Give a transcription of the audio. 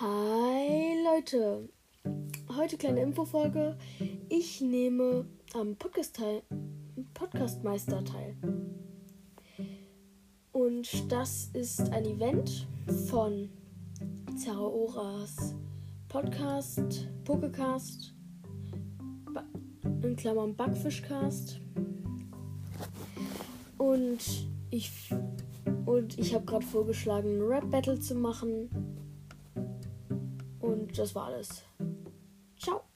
Hi Leute, heute kleine Infofolge. Ich nehme am Podcast Podcastmeister teil. Und das ist ein Event von Zaraoras Podcast, Pokecast, in Klammern Backfischcast. Und ich und ich habe gerade vorgeschlagen, ein Rap Battle zu machen. Das war alles. Ciao.